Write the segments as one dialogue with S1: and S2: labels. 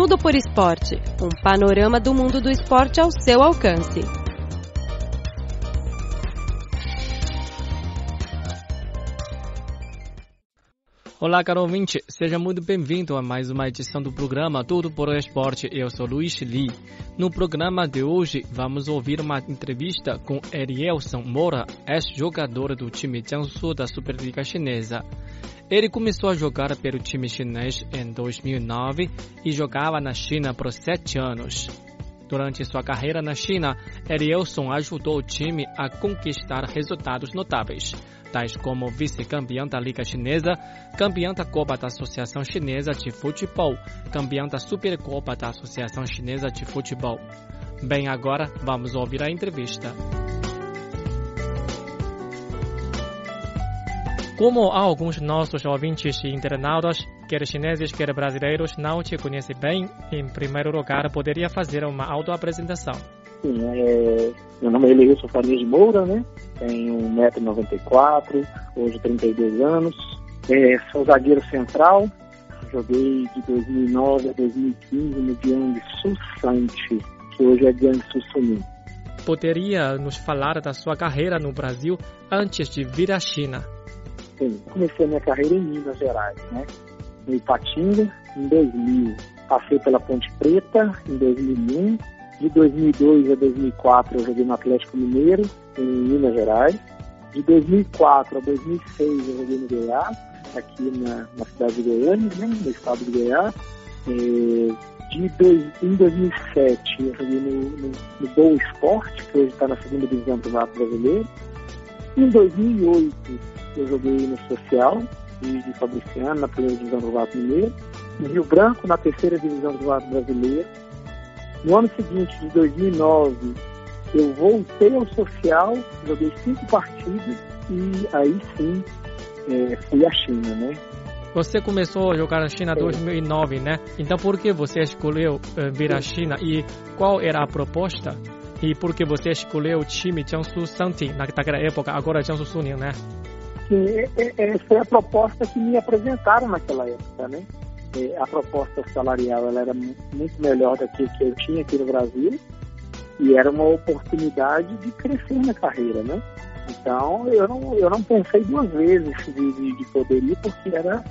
S1: Tudo por Esporte um panorama do mundo do esporte ao seu alcance.
S2: Olá, caro ouvinte, seja muito bem-vindo a mais uma edição do programa Tudo por Esporte. Eu sou Luiz Li. No programa de hoje, vamos ouvir uma entrevista com Erielson Moura, ex-jogador do time Jiangsu da Superliga Chinesa. Ele começou a jogar pelo time chinês em 2009 e jogava na China por sete anos. Durante sua carreira na China, Erielson ajudou o time a conquistar resultados notáveis tais como vice-campeão da Liga Chinesa, campeão da Copa da Associação Chinesa de Futebol, campeão da Supercopa da Associação Chinesa de Futebol. Bem, agora vamos ouvir a entrevista. Como alguns nossos ouvintes e internautas, quer chineses, quer brasileiros, não te conhecem bem, em primeiro lugar, poderia fazer uma autoapresentação.
S3: Sim, é, meu nome é Eleilson Farias Moura, né? Tenho 1,94m, hoje 32 anos. É, sou zagueiro central, joguei de 2009 a 2015 no Jiangsu Sante, que hoje é Jiangsu Suning.
S2: Poderia nos falar da sua carreira no Brasil antes de vir à China?
S3: Sim, comecei minha carreira em Minas Gerais, né? No Ipatinga, em 2000. Passei pela Ponte Preta, em 2001 de 2002 a 2004 eu joguei no Atlético Mineiro, em Minas Gerais. De 2004 a 2006 eu joguei no Goiás, aqui na, na cidade de Goiânia, né, no estado de Goiás. De dois, em 2007 eu joguei no, no, no Boa Esporte, que hoje está na segunda divisão do Campeonato Brasileiro. Em 2008 eu joguei no Social, de Fabriciano, na primeira divisão do Vasco Mineiro. No Rio Branco, na terceira divisão do Vasco Brasileiro no ano seguinte, de 2009, eu voltei ao social, joguei cinco partidas e aí sim é, fui à China, né?
S2: Você começou a jogar na China em 2009, né? Então por que você escolheu uh, vir à China e qual era a proposta? E por que você escolheu o time Jiangsu Santi naquela época, agora Jiangsu Suning, né?
S3: Sim, essa foi a proposta que me apresentaram naquela época, né? É, a proposta salarial ela era muito melhor do que eu tinha aqui no Brasil e era uma oportunidade de crescer na carreira, né? Então eu não, eu não pensei duas vezes de, de, de poder ir porque era,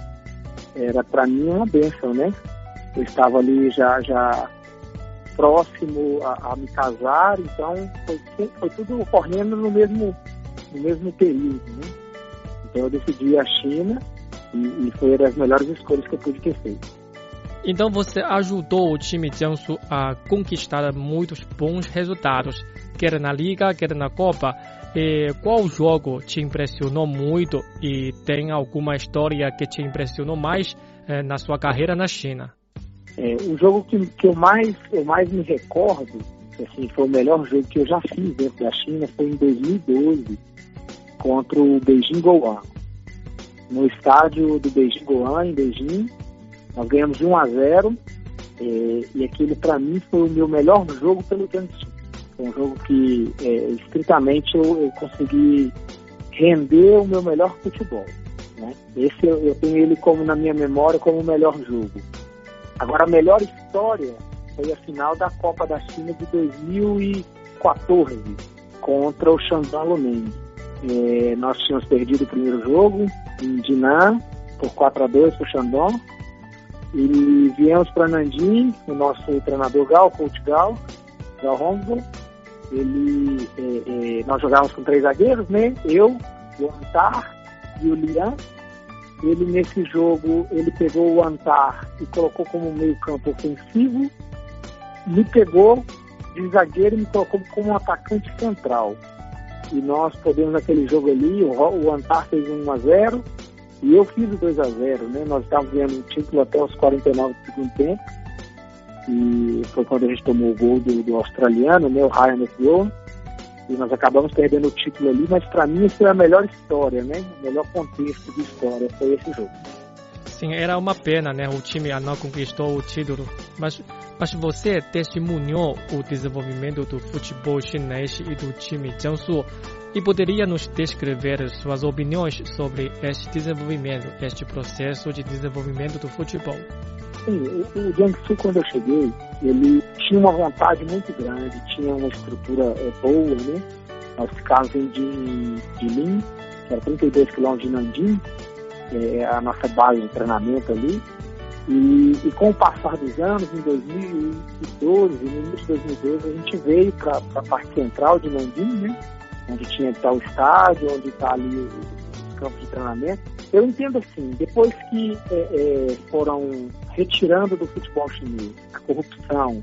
S3: era para mim uma bênção, né? Eu estava ali já, já próximo a, a me casar, então foi, foi tudo ocorrendo no mesmo, no mesmo período, né? Então eu decidi a China e, e foi uma das melhores escolhas que eu pude ter feito.
S2: Então você ajudou o time Jiangsu a conquistar muitos bons resultados, quer na Liga, quer na Copa. E qual jogo te impressionou muito e tem alguma história que te impressionou mais eh, na sua carreira na China?
S3: É, o jogo que, que eu, mais, eu mais me recordo, assim, foi o melhor jogo que eu já fiz dentro da China, foi em 2012, contra o Beijing Goan no estádio do Beijing Goan, em Beijing. Nós ganhamos de 1 a 0 é, e aquele para mim foi o meu melhor jogo pelo Jiangsu. Foi um jogo que é, estritamente eu, eu, consegui render o meu melhor futebol. Né? Esse eu, eu tenho ele como na minha memória como o melhor jogo. Agora a melhor história foi a final da Copa da China de 2014 contra o Shandong Luneng. É, nós tínhamos perdido o primeiro jogo em Dinan por 4 a 2 para o Shandong. E viemos para Nandim, o nosso treinador Gal, coach Gal, Gal. Ele, é, é, nós jogávamos com três zagueiros, né? Eu, o Antar e o Lian. Ele nesse jogo, ele pegou o Antar e colocou como meio campo ofensivo. Me pegou de zagueiro e me colocou como um atacante central e nós podemos naquele jogo ali, o, o Antar fez 1 a 0 e eu fiz o 2 a 0 né? Nós estávamos ganhando o título até os 49 do segundo tempo. E foi quando a gente tomou o gol do, do australiano, né? O Ryan McGowan. E nós acabamos perdendo o título ali, mas para mim isso foi a melhor história, né? O melhor contexto de história foi esse jogo.
S2: Sim, era uma pena, né? O time não conquistou o título. Mas, mas você testemunhou o desenvolvimento do futebol chinês e do time Jiangsu e poderia nos descrever suas opiniões sobre este desenvolvimento, este processo de desenvolvimento do futebol?
S3: assim, o, Jiangsu, quando eu cheguei, ele tinha uma vontade muito grande, tinha uma estrutura é, boa, né? Nós ficávamos em Jilin, que era 32 quilômetros de Nanjing, é, a nossa base de treinamento ali. E, e, com o passar dos anos, em 2012, no início de 2012, a gente veio para a parte central de Nanjing, né? Onde tinha tá o estádio, onde está ali o, o campo de treinamento. Eu entendo assim, depois que é, é, foram retirando do futebol chinês a corrupção,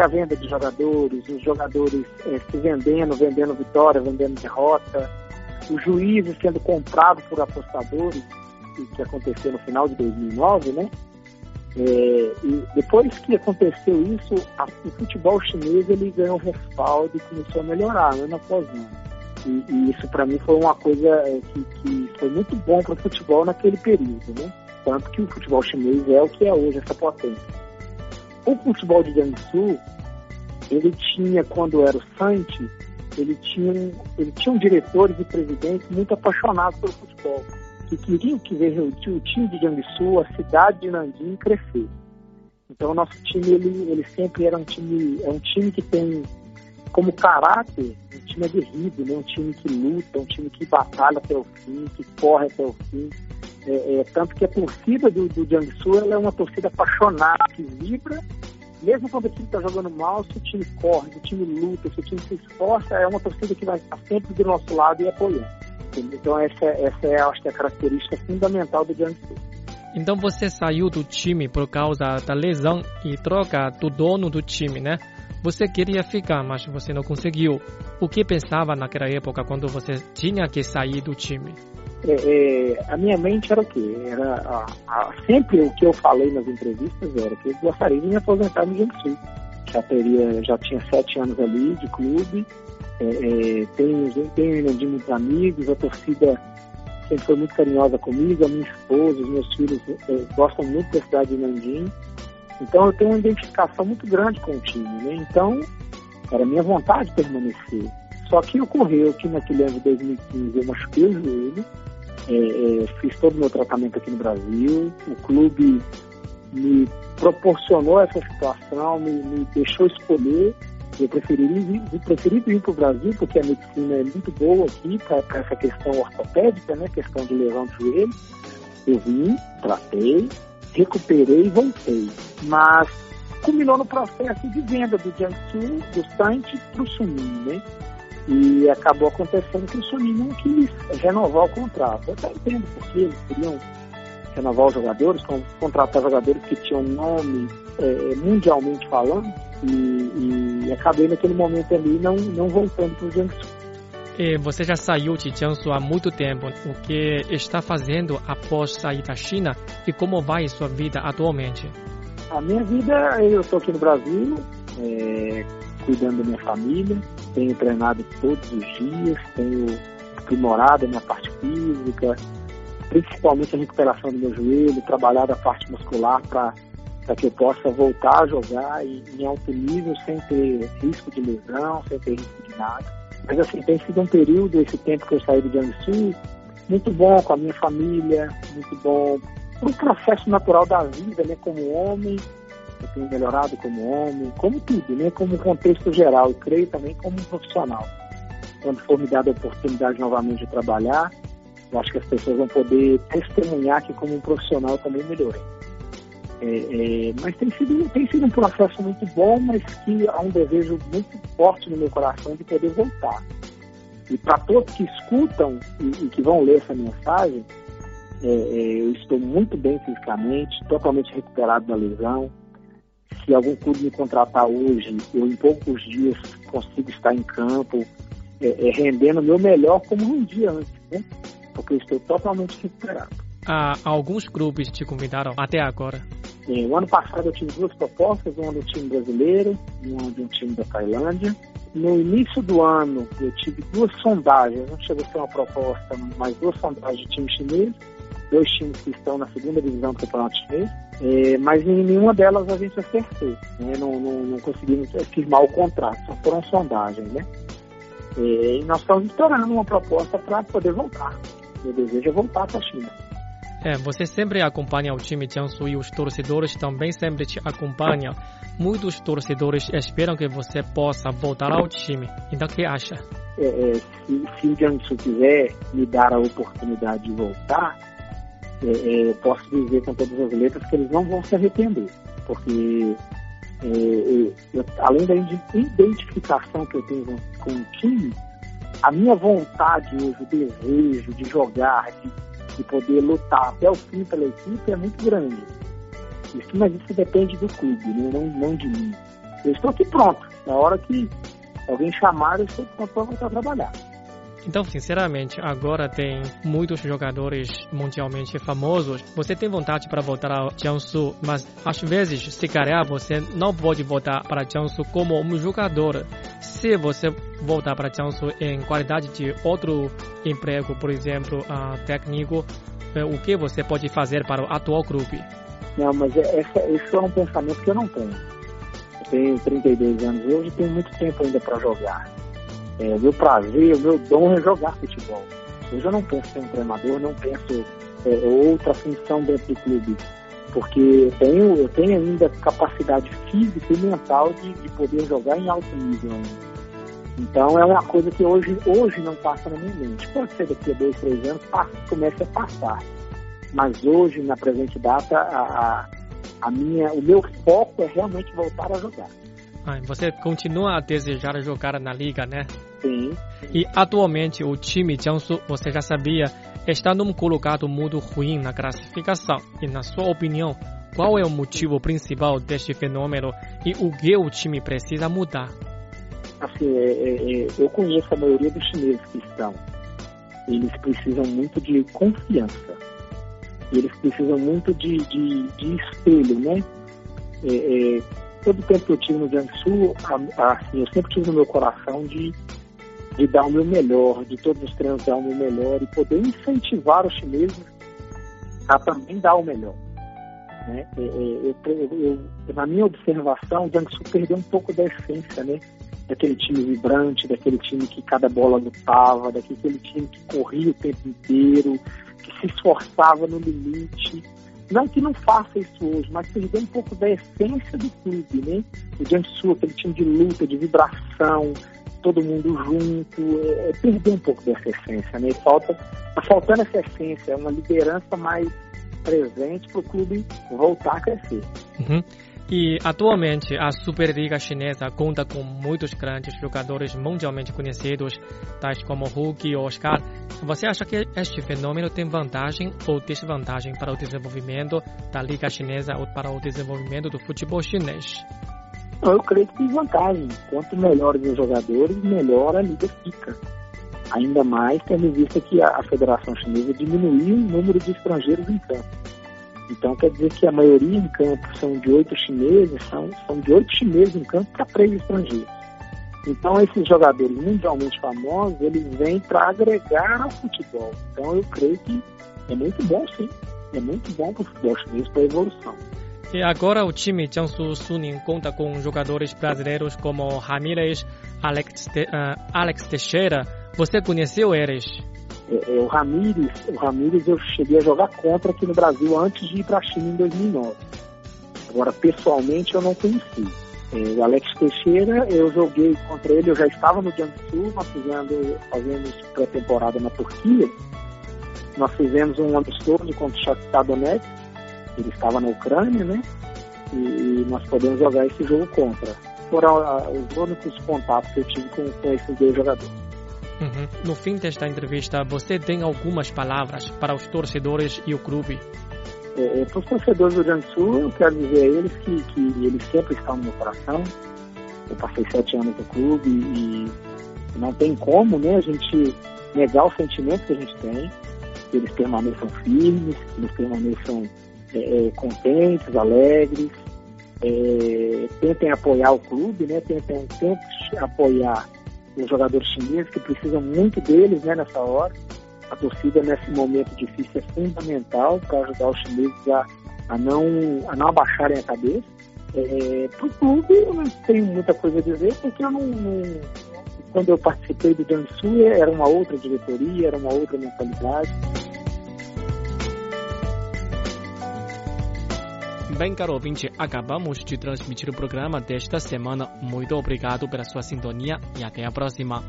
S3: a venda de jogadores, os jogadores é, se vendendo, vendendo vitória, vendendo derrota, os juízes sendo comprados por apostadores, que aconteceu no final de 2009, né? É, e depois que aconteceu isso, a, o futebol chinês ele ganhou respaldo e começou a melhorar ano após ano. E, e isso para mim foi uma coisa é, que, que foi muito bom para o futebol naquele período, né? Tanto que o futebol chinês é o que é hoje, essa potência. O futebol de Jiangsu, ele tinha, quando era o Santi, ele tinha, ele tinha um diretores e presidentes muito apaixonados pelo futebol, que queriam que veja o time de Jiangsu, a cidade de Nanjing, crescer. Então o nosso time, ele, ele sempre era um time, é um time que tem como caráter um time aguerrido, né? um time que luta, um time que batalha até o fim, que corre até o fim. É, é, tanto que a torcida do, do Jiangsu é uma torcida apaixonada, que vibra mesmo quando o time está jogando mal, se o time corre, se o time luta, se o time se esforça, é uma torcida que vai estar sempre do nosso lado e apoiando. Então essa, essa é, acho que, a característica fundamental do Jiangsu.
S2: Então você saiu do time por causa da lesão e troca do dono do time, né? Você queria ficar, mas você não conseguiu. O que pensava naquela época quando você tinha que sair do time?
S3: É, é, a minha mente era o quê? Era a, a, sempre o que eu falei nas entrevistas era que eu gostaria de me aposentar no Jiangsu. Já teria, já tinha sete anos ali de clube, é, é, tenho, tenho muitos amigos, a torcida sempre foi muito carinhosa comigo, a minha esposa, os meus filhos é, gostam muito da cidade de Nanjing. Então eu tenho uma identificação muito grande com o time, né? Então era minha vontade permanecer. Só que ocorreu que naquele ano de 2015 eu machuquei o joelho, é, é, fiz todo o meu tratamento aqui no Brasil, o clube me proporcionou essa situação, me, me deixou escolher. Eu preferi vir, preferi vir para o Brasil porque a medicina é muito boa aqui para essa questão ortopédica, né, questão de lesão de joelho. Eu vim, tratei, recuperei e voltei. Mas culminou no processo de venda do Jiangsu, do Sante para o Sumin, né? E acabou acontecendo que o Sunin não quis renovar o contrato. Eu até entendo porque eles queriam renovar os jogadores, contratar jogadores que tinham nome é, mundialmente falando, e, e, acabei naquele momento ali não, não voltando para o Jiangsu.
S2: E você já saiu de Jiangsu há muito tempo. O que está fazendo após sair da China e como vai sua vida atualmente?
S3: A minha vida, eu estou aqui no Brasil, é, cuidando da minha família, tenho treinado todos os dias, tenho aprimorado a minha parte física, principalmente a recuperação do meu joelho, trabalhado a parte muscular para que eu possa voltar a jogar em, em alto nível sem ter risco de lesão, sem ter risco de nada. Mas assim, tem sido um período, esse tempo que eu saí do Jiangsu, muito bom com a minha família, muito bom para o processo natural da vida, né, como homem, eu tenho melhorado como homem, como tudo, né? Como contexto geral, e creio também como um profissional. Quando for me dada a oportunidade novamente de trabalhar, eu acho que as pessoas vão poder testemunhar que como um profissional também melhorei. É, é, mas tem sido, tem sido um processo muito bom, mas que há um desejo muito forte no meu coração de poder voltar. E para todos que escutam e, e, que vão ler essa mensagem, é, é eu estou muito bem fisicamente, totalmente recuperado da lesão, se algum clube me contratar hoje, eu em poucos dias consigo estar em campo, é, é, rendendo o meu melhor como um dia antes, né? Porque eu estou totalmente recuperado.
S2: Ah, alguns clubes te convidaram até agora?
S3: O ano passado eu tive duas propostas, uma do time brasileiro e uma de um time da Tailândia. No início do ano eu tive duas sondagens, não chegou a ser uma proposta, mas duas sondagens de time chinês dois times que estão na segunda divisão do Campeonato Chinês, é, mas em nenhuma delas a gente acertou, né? não, não, não, conseguimos firmar o contrato, só foram sondagens, né? É, e nós estamos esperando uma proposta para poder voltar. Meu desejo é voltar para a China.
S2: É, você sempre acompanha o time Jiangsu e os torcedores também sempre te acompanham. Muitos torcedores esperam que você possa voltar ao time. Então, o que acha?
S3: É, é, se, se o Jiangsu quiser me dar a oportunidade de voltar, é, é, eu posso dizer com todas as letras que eles não vão se arrepender. Porque, é, eu, além da identificação que eu tenho com o time, a minha vontade hoje, o desejo de jogar, de de poder lutar até o fim pela equipe é muito grande. Isso, mas isso depende do clube, né? não, não de mim. Eu estou aqui pronto. Na hora que alguém chamar, eu estou pronto para voltar a trabalhar.
S2: Então, sinceramente, agora tem muitos jogadores mundialmente famosos. Você tem vontade para voltar ao Jiangsu, mas às vezes, se calhar, você não pode voltar para Jiangsu como um jogador. Se você voltar para Jiangsu em qualidade de outro emprego, por exemplo, uh, técnico, uh, o que você pode fazer para o atual clube?
S3: Não, mas é, essa, esse é um pensamento que eu não tenho. Eu tenho 32 anos hoje e tenho muito tempo ainda para jogar. É, o meu prazer, o meu dom é jogar futebol. Hoje eu não penso ser um treinador, não penso é, outra função dentro do clube, porque eu tenho, eu tenho ainda capacidade física e mental de, de poder jogar em alto nível. Então é uma coisa que hoje, hoje não passa na minha mente. Pode ser daqui a dois, três anos, passa, comece a passar. Mas hoje, na presente data, a, a minha, o meu foco é realmente voltar a jogar.
S2: Ah, você continua a desejar jogar na liga, né?
S3: Sim.
S2: E atualmente o time Jiangsu, você já sabia, está num colocado muito ruim na classificação. E na sua opinião, qual é o motivo principal deste fenômeno e o que o time precisa mudar?
S3: Assim, é, é, é eu conheço a maioria dos chineses que estão. Eles precisam muito de confiança. Eles precisam muito de, de, de espelho, né? É, é todo o tempo que eu tive no Jiangsu, assim, eu sempre tive no meu coração de, de dar o meu melhor, de todos os treinos dar o meu melhor e poder incentivar os chineses a também dar o melhor. Né? É, é, eu, eu, na minha observação, o Jiangsu perdeu um pouco da essência, né? Daquele time vibrante, daquele time que cada bola lutava, daquele time que corria o tempo inteiro, que se esforçava no limite. Não que não faça isso hoje, mas perdeu um pouco da essência do clube, né? O Jiangsu, aquele time de luta, de vibração, todo mundo junto, é, é perdeu um pouco dessa essência, né? Falta, tá faltando essa essência, uma liderança mais presente para o clube voltar a crescer.
S2: Uhum. E atualmente a Superliga Chinesa conta com muitos grandes jogadores mundialmente conhecidos, tais como Hulk e Oscar. Você acha que este fenômeno tem vantagem ou desvantagem para o desenvolvimento da Liga Chinesa ou para o desenvolvimento do futebol chinês?
S3: Eu creio que tem vantagem. Quanto melhores os jogadores, melhor a liga fica. Ainda mais tendo em vista que a Federação Chinesa diminuiu o número de estrangeiros em campo. Então quer dizer que a maioria em campo são de oito chineses, são, são de oito chineses em campo para três estrangeiros. Então esses jogadores mundialmente famosos, eles vêm para agregar ao futebol. Então eu creio que é muito bom sim. É muito bom para o futebol chinês, para a evolução.
S2: E agora o time Jiangsu Suning conta com jogadores brasileiros como Ramírez, Alex, uh, Alex Teixeira. Você conheceu eles?
S3: É, é, o Ramires, o Ramires eu cheguei a jogar contra aqui no Brasil antes de ir para a China em 2009. Agora, pessoalmente, eu não conheci. É, o Alex Teixeira, eu joguei contra ele, eu já estava no Jiangsu, nós fizemos, fazemos pré-temporada na Turquia. Nós fizemos um amistoso contra o Shakhtar Donetsk, ele estava na Ucrânia, né? E, e nós podemos jogar esse jogo contra. Foram ah, os únicos contatos que eu tive com, com esses dois jogadores.
S2: Uhum. No fim desta entrevista, você tem algumas palavras para os torcedores e o clube?
S3: É, é para os torcedores do Grande Sul, eu quero dizer a eles que, que eles sempre estão no meu coração. Eu passei sete anos no clube e não tem como né, a gente negar o sentimento que a gente tem, que eles permaneçam firmes, que eles permaneçam é, é contentes, alegres, é, tentem apoiar o clube, né, tentem, tentem apoiar os jogadores chineses, que precisam muito deles né, nessa hora. A torcida, nesse momento difícil, é fundamental para ajudar os chineses a, a, não, a não abaixarem a cabeça. É, para o clube, eu não tenho muita coisa a dizer, porque eu não, não quando eu participei do Jiangsu, era uma outra diretoria, era uma outra mentalidade.
S4: Bem, caro ouvinte, acabamos de transmitir o programa desta semana. Muito obrigado pela sua sintonia e até a próxima.